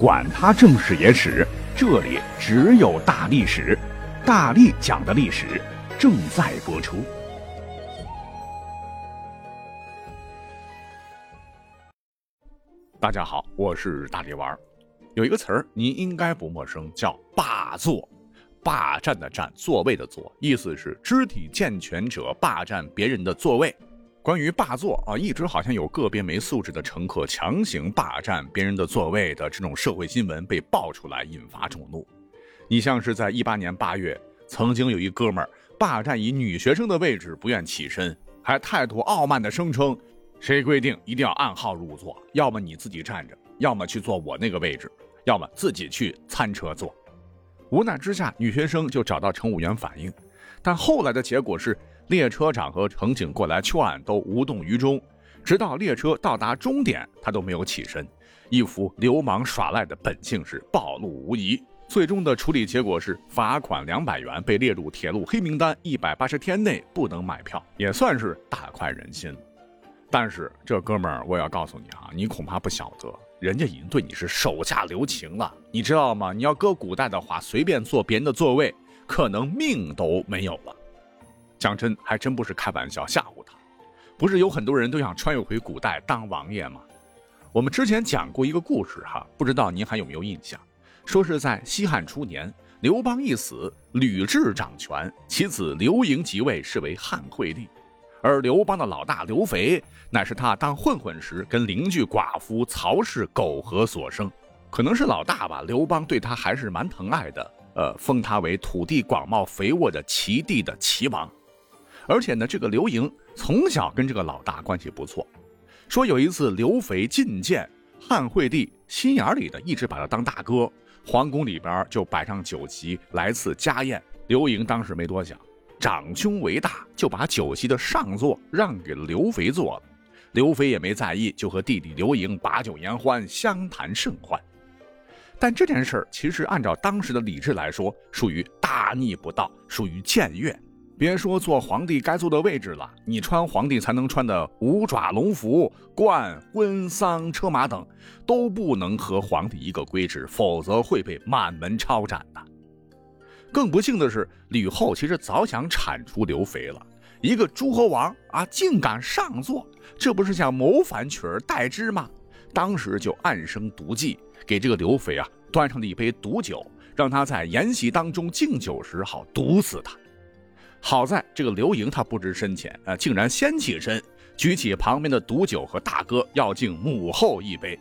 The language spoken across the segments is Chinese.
管他正史野史，这里只有大历史，大力讲的历史正在播出。大家好，我是大力丸儿。有一个词儿您应该不陌生，叫霸座。霸占的占，座位的座，意思是肢体健全者霸占别人的座位。关于霸座啊，一直好像有个别没素质的乘客强行霸占别人的座位的这种社会新闻被爆出来，引发众怒。你像是在一八年八月，曾经有一哥们儿霸占一女学生的位置，不愿起身，还态度傲慢地声称：“谁规定一定要按号入座？要么你自己站着，要么去坐我那个位置，要么自己去餐车坐。”无奈之下，女学生就找到乘务员反映，但后来的结果是。列车长和乘警过来劝，都无动于衷，直到列车到达终点，他都没有起身，一副流氓耍赖的本性是暴露无遗。最终的处理结果是罚款两百元，被列入铁路黑名单，一百八十天内不能买票，也算是大快人心。但是这哥们儿，我要告诉你啊，你恐怕不晓得，人家已经对你是手下留情了，你知道吗？你要搁古代的话，随便坐别人的座位，可能命都没有了。讲真，还真不是开玩笑吓唬他。不是有很多人都想穿越回古代当王爷吗？我们之前讲过一个故事哈，不知道您还有没有印象？说是在西汉初年，刘邦一死，吕雉掌权，其子刘盈即位，是为汉惠帝。而刘邦的老大刘肥，乃是他当混混时跟邻居寡妇曹氏苟合所生。可能是老大吧，刘邦对他还是蛮疼爱的，呃，封他为土地广袤肥沃的齐地的齐王。而且呢，这个刘盈从小跟这个老大关系不错。说有一次刘肥觐见汉惠帝，心眼里的一直把他当大哥，皇宫里边就摆上酒席来次家宴。刘盈当时没多想，长兄为大，就把酒席的上座让给了刘肥坐了。刘肥也没在意，就和弟弟刘盈把酒言欢，相谈甚欢。但这件事儿其实按照当时的礼制来说，属于大逆不道，属于僭越。别说坐皇帝该坐的位置了，你穿皇帝才能穿的五爪龙服、冠、婚丧车马等，都不能和皇帝一个规制，否则会被满门抄斩的。更不幸的是，吕后其实早想铲除刘肥了，一个诸侯王啊，竟敢上座，这不是想谋反取而代之吗？当时就暗生毒计，给这个刘肥啊端上了一杯毒酒，让他在宴席当中敬酒时好毒死他。好在这个刘盈他不知深浅啊，竟然先起身举起旁边的毒酒和大哥要敬母后一杯，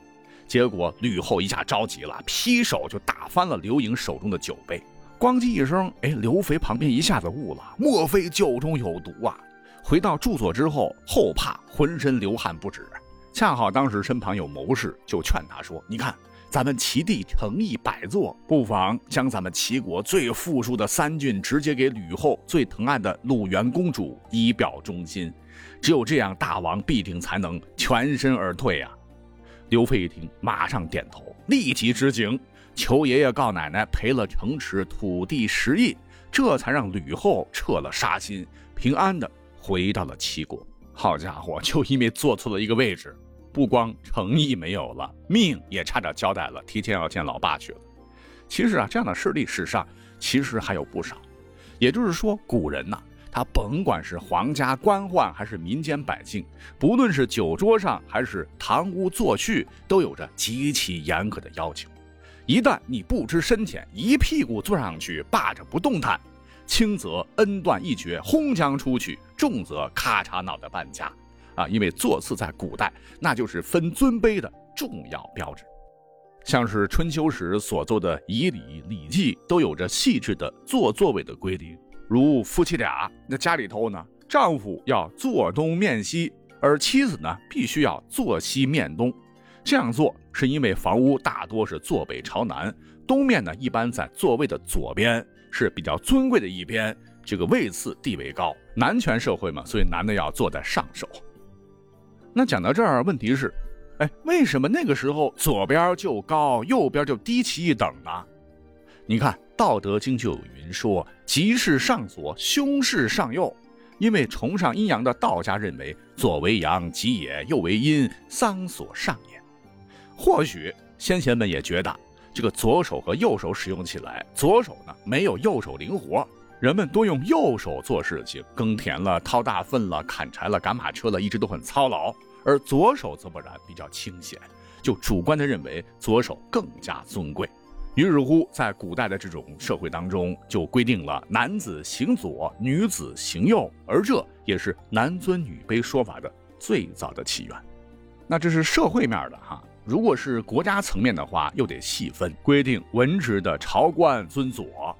结果吕后一下着急了，劈手就打翻了刘盈手中的酒杯，咣叽一声，哎，刘肥旁边一下子悟了，莫非酒中有毒啊？回到住所之后，后怕浑身流汗不止，恰好当时身旁有谋士，就劝他说：“你看。”咱们齐地诚意百座，不妨将咱们齐国最富庶的三郡直接给吕后最疼爱的鲁元公主，以表忠心。只有这样，大王必定才能全身而退啊！刘飞一听，马上点头，立即执行，求爷爷告奶奶赔了城池土地十亿，这才让吕后撤了杀心，平安的回到了齐国。好家伙，就因为坐错了一个位置。不光诚意没有了，命也差点交代了，提前要见老爸去了。其实啊，这样的事例史上其实还有不少。也就是说，古人呐，他甭管是皇家官宦还是民间百姓，不论是酒桌上还是堂屋作序，都有着极其严格的要求。一旦你不知深浅，一屁股坐上去霸着不动弹，轻则恩断义绝，轰将出去；重则咔嚓脑袋半家。啊，因为座次在古代那就是分尊卑的重要标志，像是春秋时所做的仪礼礼记，都有着细致的坐座位的规定。如夫妻俩，那家里头呢，丈夫要坐东面西，而妻子呢，必须要坐西面东。这样做是因为房屋大多是坐北朝南，东面呢一般在座位的左边，是比较尊贵的一边，这个位次地位高。男权社会嘛，所以男的要坐在上首。那讲到这儿，问题是，哎，为什么那个时候左边就高，右边就低其一等呢？你看《道德经》就有云说：“吉事上左，凶事上右。”因为崇尚阴阳的道家认为，左为阳，吉也；右为阴，丧所上也。或许先贤们也觉得这个左手和右手使用起来，左手呢没有右手灵活，人们多用右手做事情，耕田了、掏大粪了、砍柴了、赶马车了，一直都很操劳；而左手则不然，比较清闲，就主观的认为左手更加尊贵。于是乎，在古代的这种社会当中，就规定了男子行左，女子行右，而这也是男尊女卑说法的最早的起源。那这是社会面的哈。如果是国家层面的话，又得细分规定，文职的朝官尊左，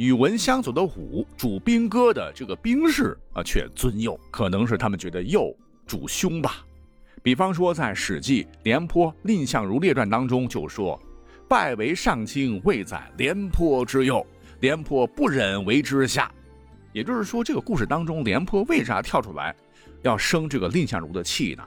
与文相左的武主兵戈的这个兵士啊却尊右，可能是他们觉得右主凶吧。比方说，在《史记·廉颇蔺相如列传》当中就说：“拜为上卿，位在廉颇之右，廉颇不忍为之下。”也就是说，这个故事当中，廉颇为啥跳出来要生这个蔺相如的气呢？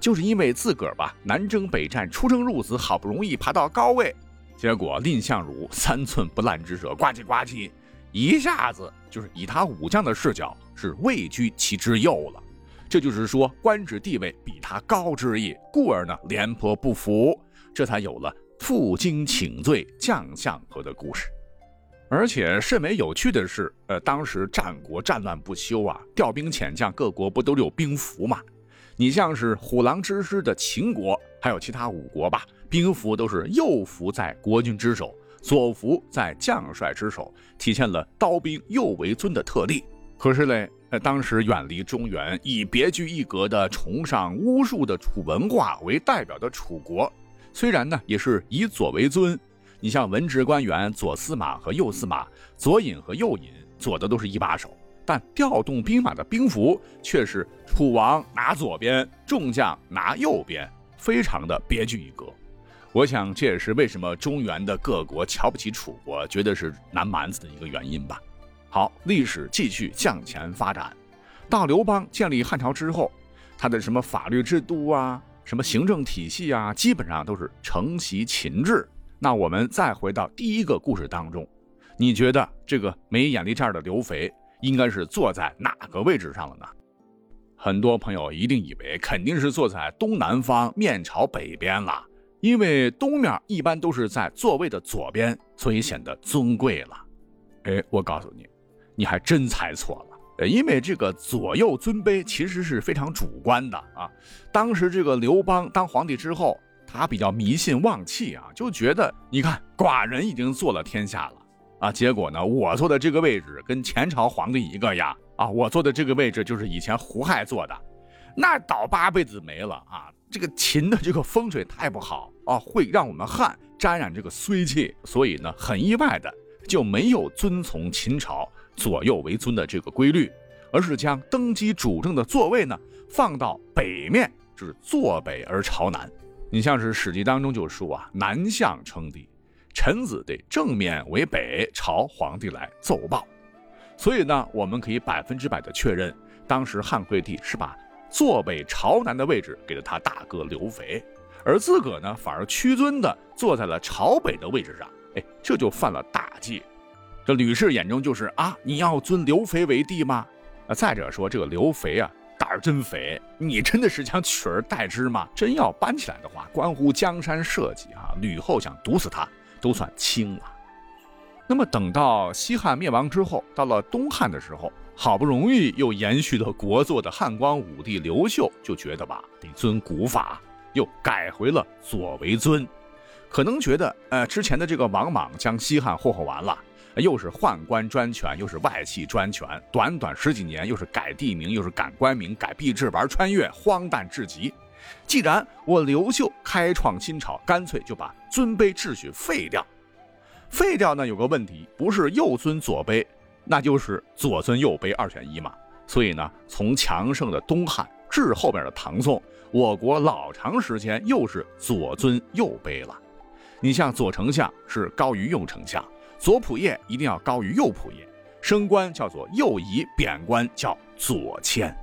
就是因为自个儿吧，南征北战，出生入死，好不容易爬到高位，结果蔺相如三寸不烂之舌，呱唧呱唧，一下子就是以他武将的视角是位居其之右了。这就是说官职地位比他高之意，故而呢，廉颇不服，这才有了负荆请罪将相和的故事。而且甚为有趣的是，呃，当时战国战乱不休啊，调兵遣将，各国不都有兵符吗？你像是虎狼之师的秦国，还有其他五国吧，兵符都是右符在国君之手，左符在将帅之手，体现了刀兵右为尊的特例。可是嘞，呃，当时远离中原，以别具一格的崇尚巫术的楚文化为代表的楚国，虽然呢也是以左为尊，你像文职官员左司马和右司马，左尹和右尹，左的都是一把手。但调动兵马的兵符却是楚王拿左边，众将拿右边，非常的别具一格。我想这也是为什么中原的各国瞧不起楚国，觉得是南蛮子的一个原因吧。好，历史继续向前发展，到刘邦建立汉朝之后，他的什么法律制度啊，什么行政体系啊，基本上都是承袭秦制。那我们再回到第一个故事当中，你觉得这个没眼力劲儿的刘肥？应该是坐在哪个位置上了呢？很多朋友一定以为肯定是坐在东南方，面朝北边了，因为东面一般都是在座位的左边，所以显得尊贵了。哎，我告诉你，你还真猜错了。因为这个左右尊卑其实是非常主观的啊。当时这个刘邦当皇帝之后，他比较迷信旺气啊，就觉得你看寡人已经做了天下了。啊，结果呢，我坐的这个位置跟前朝皇帝一个样啊！我坐的这个位置就是以前胡亥坐的，那倒八辈子没了啊！这个秦的这个风水太不好啊，会让我们汉沾染这个衰气，所以呢，很意外的就没有遵从秦朝左右为尊的这个规律，而是将登基主政的座位呢放到北面，就是坐北而朝南。你像是《史记》当中就说啊，南向称帝。臣子得正面为北朝皇帝来奏报，所以呢，我们可以百分之百的确认，当时汉惠帝是把坐北朝南的位置给了他大哥刘肥，而自个呢反而屈尊的坐在了朝北的位置上，哎，这就犯了大忌。这吕氏眼中就是啊，你要尊刘肥为帝吗？啊，再者说这个刘肥啊胆儿真肥，你真的是想取而代之吗？真要搬起来的话，关乎江山社稷啊，吕后想毒死他。都算轻了。那么等到西汉灭亡之后，到了东汉的时候，好不容易又延续了国祚的汉光武帝刘秀就觉得吧，得尊古法，又改回了左为尊。可能觉得，呃，之前的这个王莽将西汉霍霍完了，又是宦官专权，又是外戚专权，短短十几年，又是改地名，又是改官名，改币制，玩穿越，荒诞至极。既然我刘秀开创新朝，干脆就把尊卑秩序废掉。废掉呢，有个问题，不是右尊左卑，那就是左尊右卑二选一嘛。所以呢，从强盛的东汉至后边的唐宋，我国老长时间又是左尊右卑了。你像左丞相是高于右丞相，左仆射一定要高于右仆射，升官叫做右移，贬官叫左迁。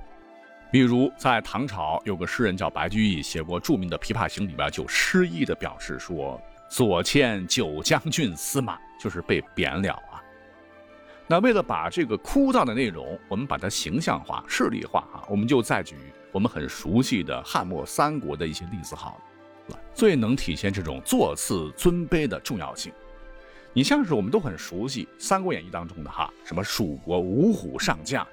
比如在唐朝，有个诗人叫白居易，写过著名的《琵琶行》，里边就诗意的表示说：“左迁九江郡司马，就是被贬了。”那为了把这个枯燥的内容，我们把它形象化、视例化啊，我们就再举我们很熟悉的汉末三国的一些例子好了。最能体现这种座次尊卑的重要性。你像是我们都很熟悉《三国演义》当中的哈，什么蜀国五虎上将，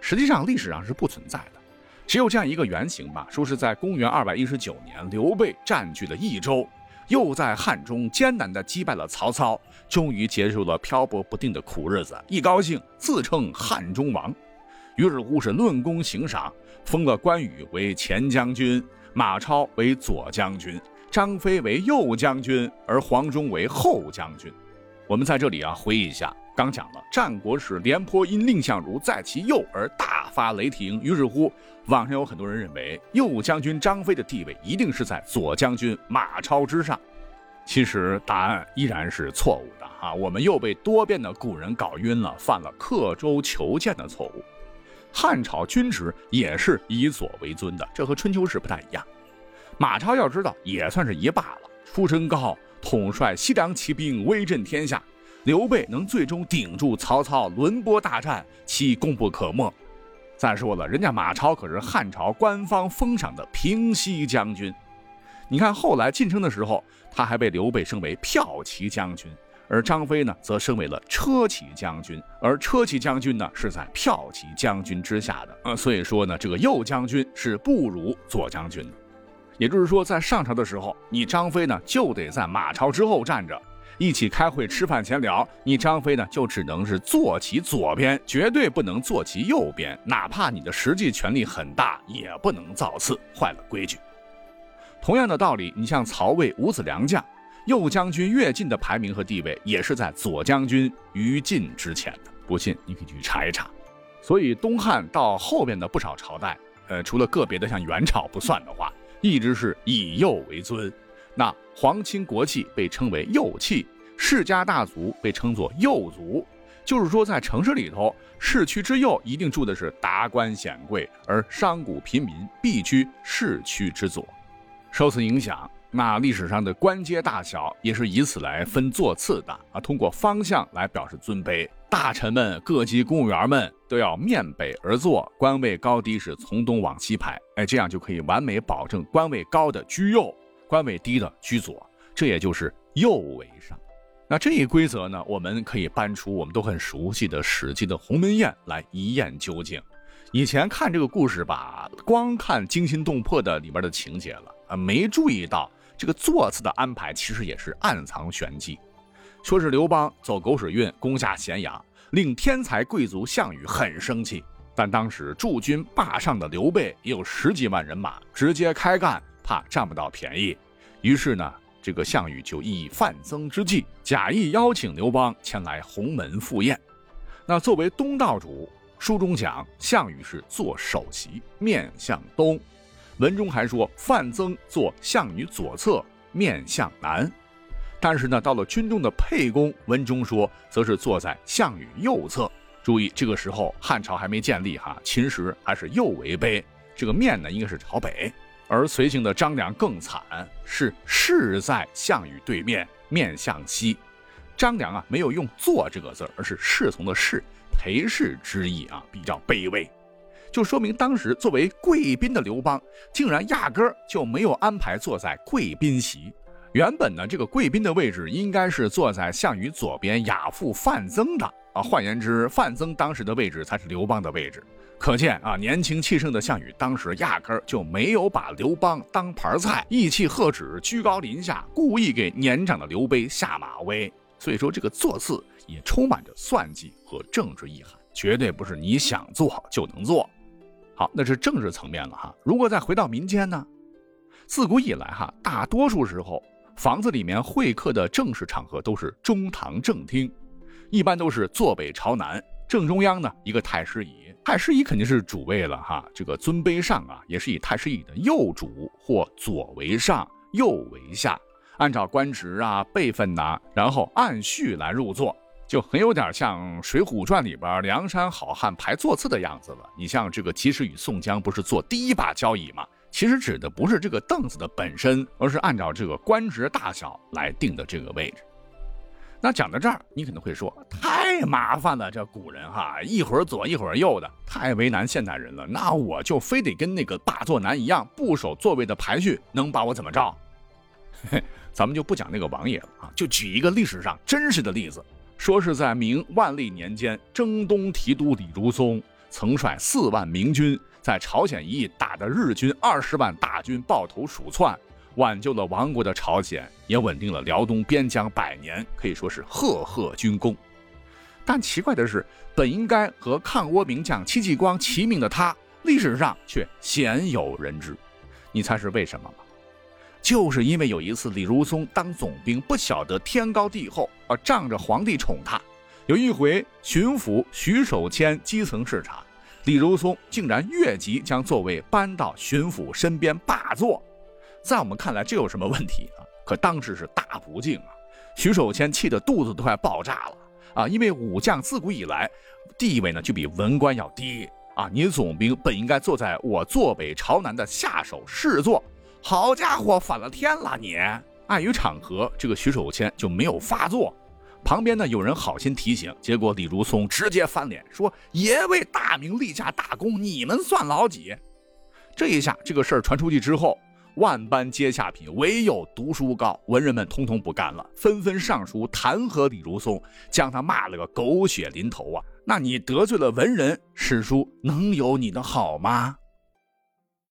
实际上历史上是不存在的，只有这样一个原型吧，说是在公元二百一十九年，刘备占据了益州，又在汉中艰难的击败了曹操，终于结束了漂泊不定的苦日子，一高兴自称汉中王，于是乎是论功行赏，封了关羽为前将军，马超为左将军，张飞为右将军，而黄忠为后将军。我们在这里啊，回忆一下，刚讲了战国时廉颇因蔺相如在其右而大发雷霆，于是乎，网上有很多人认为右将军张飞的地位一定是在左将军马超之上。其实答案依然是错误的啊！我们又被多变的古人搞晕了，犯了刻舟求剑的错误。汉朝军职也是以左为尊的，这和春秋时不太一样。马超要知道也算是一霸了，出身高。统帅西凉骑兵，威震天下。刘备能最终顶住曹操轮播大战，其功不可没。再说了，人家马超可是汉朝官方封赏的平西将军。你看后来晋升的时候，他还被刘备升为骠骑将军，而张飞呢，则升为了车骑将军。而车骑将军呢，是在骠骑将军之下的。呃，所以说呢，这个右将军是不如左将军的。也就是说，在上朝的时候，你张飞呢就得在马超之后站着，一起开会吃饭闲聊。你张飞呢就只能是坐其左边，绝对不能坐其右边。哪怕你的实际权力很大，也不能造次，坏了规矩。同样的道理，你像曹魏五子良将，右将军乐进的排名和地位也是在左将军于禁之前的。不信你可以去查一查。所以东汉到后边的不少朝代，呃，除了个别的像元朝不算的话。一直是以右为尊，那皇亲国戚被称为右戚，世家大族被称作右族。就是说，在城市里头，市区之右一定住的是达官显贵，而商贾平民必居市区之左。受此影响，那历史上的官阶大小也是以此来分座次的啊。通过方向来表示尊卑，大臣们、各级公务员们都要面北而坐，官位高低是从东往西排。哎，这样就可以完美保证官位高的居右，官位低的居左。这也就是右为上。那这一规则呢，我们可以搬出我们都很熟悉的《史记》的鸿门宴来一验究竟。以前看这个故事吧，光看惊心动魄的里边的情节了啊，没注意到这个座次的安排其实也是暗藏玄机。说是刘邦走狗屎运，攻下咸阳，令天才贵族项羽很生气。但当时驻军霸上的刘备也有十几万人马，直接开干，怕占不到便宜。于是呢，这个项羽就以范增之计，假意邀请刘邦前来鸿门赴宴。那作为东道主。书中讲，项羽是坐首席，面向东；文中还说，范增坐项羽左侧，面向南。但是呢，到了军中的沛公，文中说，则是坐在项羽右侧。注意，这个时候汉朝还没建立哈，秦时还是右为卑，这个面呢应该是朝北。而随行的张良更惨，是侍在项羽对面，面向西。张良啊，没有用坐这个字，而是侍从的侍。陪侍之意啊，比较卑微，就说明当时作为贵宾的刘邦，竟然压根儿就没有安排坐在贵宾席。原本呢，这个贵宾的位置应该是坐在项羽左边亚父范增的啊。换言之，范增当时的位置才是刘邦的位置。可见啊，年轻气盛的项羽当时压根儿就没有把刘邦当盘菜，意气呵止，居高临下，故意给年长的刘备下马威。所以说，这个座次。也充满着算计和政治意涵，绝对不是你想做就能做。好，那是政治层面了哈。如果再回到民间呢？自古以来哈，大多数时候房子里面会客的正式场合都是中堂正厅，一般都是坐北朝南，正中央呢一个太师椅，太师椅肯定是主位了哈。这个尊卑上啊，也是以太师椅的右主或左为上，右为下，按照官职啊、辈分呐，然后按序来入座。就很有点像《水浒传》里边梁山好汉排座次的样子了。你像这个及时雨宋江不是坐第一把交椅吗？其实指的不是这个凳子的本身，而是按照这个官职大小来定的这个位置。那讲到这儿，你可能会说太麻烦了，这古人哈一会儿左一会儿右的，太为难现代人了。那我就非得跟那个霸座男一样，不守座位的排序，能把我怎么着嘿？咱们就不讲那个王爷了啊，就举一个历史上真实的例子，说是在明万历年间，征东提督李如松曾率四万明军在朝鲜一役打得日军二十万大军抱头鼠窜，挽救了亡国的朝鲜，也稳定了辽东边疆百年，可以说是赫赫军功。但奇怪的是，本应该和抗倭名将戚继光齐名的他，历史上却鲜有人知。你猜是为什么吗？就是因为有一次李如松当总兵，不晓得天高地厚啊，仗着皇帝宠他。有一回巡抚徐守谦基层视察，李如松竟然越级将座位搬到巡抚身边霸座。在我们看来，这有什么问题啊？可当时是大不敬啊！徐守谦气得肚子都快爆炸了啊！因为武将自古以来地位呢就比文官要低啊，你总兵本应该坐在我坐北朝南的下手侍座。好家伙，反了天了！你碍于场合，这个徐守谦就没有发作。旁边呢有人好心提醒，结果李如松直接翻脸说：“爷为大明立下大功，你们算老几？”这一下，这个事儿传出去之后，万般皆下品，唯有读书高，文人们通通不干了，纷纷上书弹劾李如松，将他骂了个狗血淋头啊！那你得罪了文人，史书能有你的好吗？